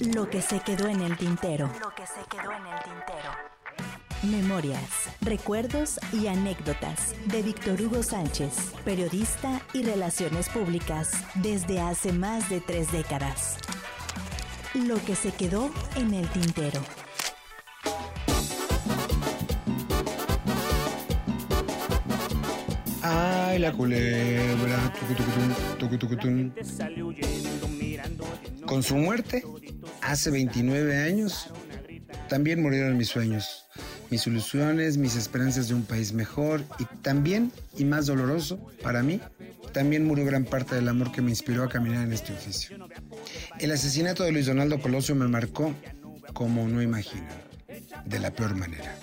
Lo que se quedó en el tintero. Lo que se quedó en el tintero. Memorias, recuerdos y anécdotas de Víctor Hugo Sánchez, periodista y relaciones públicas desde hace más de tres décadas. Lo que se quedó en el tintero. Ay, la culebra. tucu, tucu, tun, tucu, tucu, tun. Con su muerte, hace 29 años, también murieron mis sueños, mis ilusiones, mis esperanzas de un país mejor y también, y más doloroso para mí, también murió gran parte del amor que me inspiró a caminar en este oficio. El asesinato de Luis Donaldo Colosio me marcó como no imaginan, de la peor manera.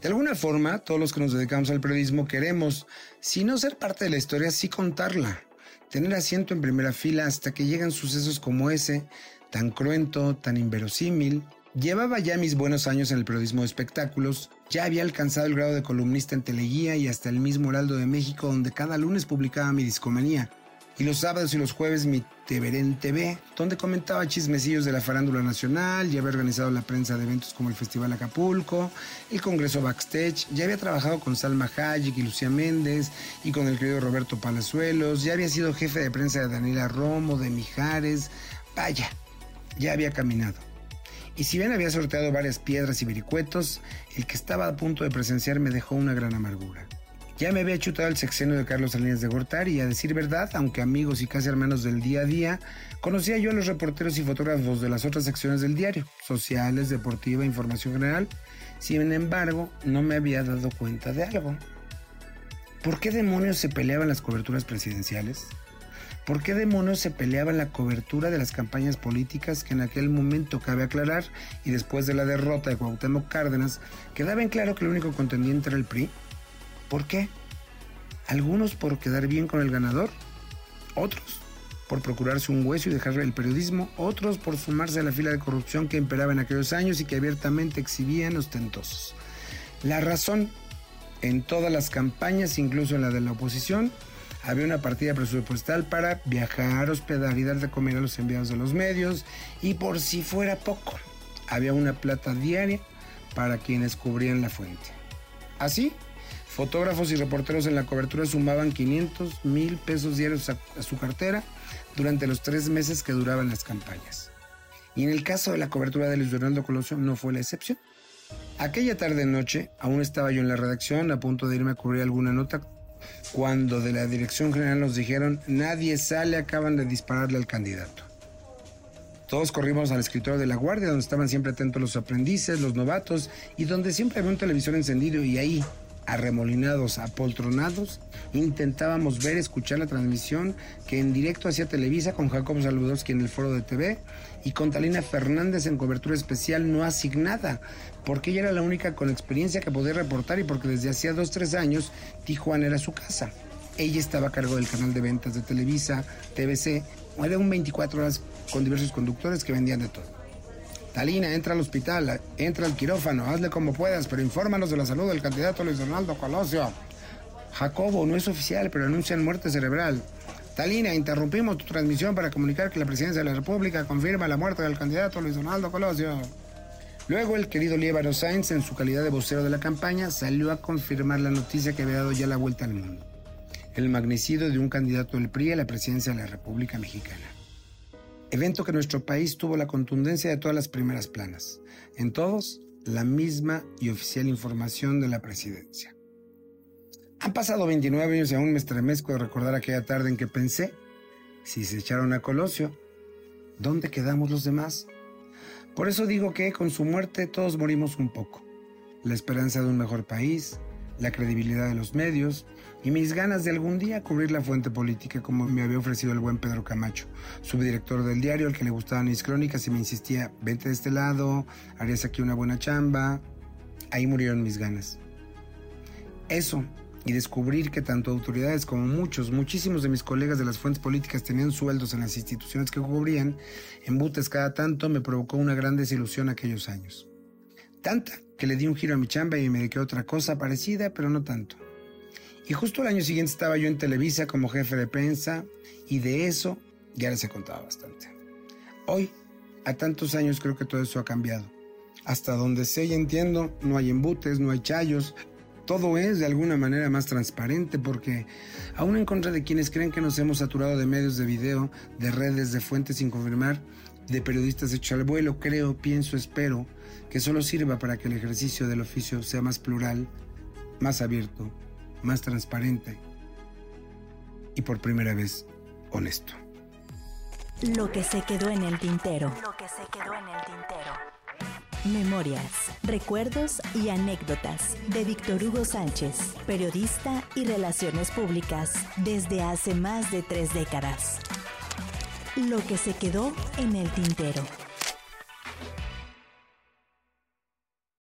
De alguna forma, todos los que nos dedicamos al periodismo queremos, si no ser parte de la historia, sí contarla, tener asiento en primera fila hasta que llegan sucesos como ese, tan cruento, tan inverosímil. Llevaba ya mis buenos años en el periodismo de espectáculos, ya había alcanzado el grado de columnista en Teleguía y hasta el mismo Heraldo de México, donde cada lunes publicaba mi discomanía, y los sábados y los jueves mi en TV, donde comentaba chismecillos de la farándula nacional, ya había organizado la prensa de eventos como el Festival Acapulco, el Congreso Backstage, ya había trabajado con Salma Hayek y Lucía Méndez y con el querido Roberto Palazuelos, ya había sido jefe de prensa de Daniela Romo, de Mijares, vaya, ya había caminado. Y si bien había sorteado varias piedras y vericuetos, el que estaba a punto de presenciar me dejó una gran amargura. Ya me había chutado el sexenio de Carlos Salinas de Gortari y a decir verdad, aunque amigos y casi hermanos del día a día, conocía yo a los reporteros y fotógrafos de las otras secciones del diario, sociales, deportiva, información general. Sin embargo, no me había dado cuenta de algo. ¿Por qué demonios se peleaban las coberturas presidenciales? ¿Por qué demonios se peleaba la cobertura de las campañas políticas que en aquel momento cabe aclarar y después de la derrota de Cuauhtémoc Cárdenas quedaba en claro que el único contendiente era el PRI? ¿Por qué? Algunos por quedar bien con el ganador, otros por procurarse un hueso y dejarle el periodismo, otros por sumarse a la fila de corrupción que imperaba en aquellos años y que abiertamente exhibían ostentosos. La razón, en todas las campañas, incluso en la de la oposición, había una partida presupuestal para viajar, hospedar de comer a los enviados de los medios y por si fuera poco, había una plata diaria para quienes cubrían la fuente. Así, Fotógrafos y reporteros en la cobertura sumaban 500 mil pesos diarios a, su cartera durante los tres meses que duraban las campañas. Y en el caso de la cobertura de Luis Donaldo Colosio no fue la excepción. Aquella tarde-noche aún estaba yo en la redacción a punto de irme a cubrir alguna nota cuando de la dirección general nos dijeron nadie sale, acaban de dispararle al candidato. Todos corrimos al escritorio de la guardia donde estaban siempre atentos los aprendices, los novatos y donde siempre había un televisor encendido y ahí, arremolinados, apoltronados, intentábamos ver, escuchar la transmisión que en directo hacía Televisa con Jacob Saludowski en el foro de TV y con Talina Fernández en cobertura especial no asignada, porque ella era la única con experiencia que podía reportar y porque desde hacía dos, tres años Tijuana era su casa. Ella estaba a cargo del canal de ventas de Televisa, TVC, era un 24 horas con diversos conductores que vendían de todo. Talina, entra al hospital, entra al quirófano, hazle como puedas, pero infórmanos de la salud del candidato Luis Donaldo Colosio. Jacobo, no es oficial, pero anuncian muerte cerebral. Talina, interrumpimos tu transmisión para comunicar que la presidencia de la República confirma la muerte del candidato Luis Donaldo Colosio. Luego el querido Lievaro Sainz, en su calidad de vocero de la campaña, salió a confirmar la noticia que había dado ya la vuelta al mundo. El magnicidio de un candidato del PRI a la presidencia de la República Mexicana evento que nuestro país tuvo la contundencia de todas las primeras planas. En todos, la misma y oficial información de la presidencia. Han pasado 29 años y aún me estremezco de recordar aquella tarde en que pensé, si se echaron a Colosio, ¿dónde quedamos los demás? Por eso digo que con su muerte todos morimos un poco. La esperanza de un mejor país, la credibilidad de los medios y mis ganas de algún día cubrir la fuente política como me había ofrecido el buen Pedro Camacho, subdirector del diario al que le gustaban mis crónicas y me insistía, vete de este lado, harías aquí una buena chamba. Ahí murieron mis ganas. Eso, y descubrir que tanto autoridades como muchos, muchísimos de mis colegas de las fuentes políticas tenían sueldos en las instituciones que cubrían, en butes cada tanto, me provocó una gran desilusión aquellos años. Tanta que le di un giro a mi chamba y me dediqué a otra cosa parecida, pero no tanto. Y justo el año siguiente estaba yo en Televisa como jefe de prensa y de eso ya les he contado bastante. Hoy, a tantos años creo que todo eso ha cambiado. Hasta donde sé y entiendo, no hay embutes, no hay chayos, todo es de alguna manera más transparente porque, aún en contra de quienes creen que nos hemos saturado de medios de video, de redes, de fuentes sin confirmar, de periodistas hechos al vuelo, creo, pienso, espero que solo sirva para que el ejercicio del oficio sea más plural, más abierto, más transparente y por primera vez honesto. Lo que se quedó en el tintero. Lo que se quedó en el tintero. Memorias, recuerdos y anécdotas de Víctor Hugo Sánchez, periodista y relaciones públicas desde hace más de tres décadas. Lo que se quedó en el tintero.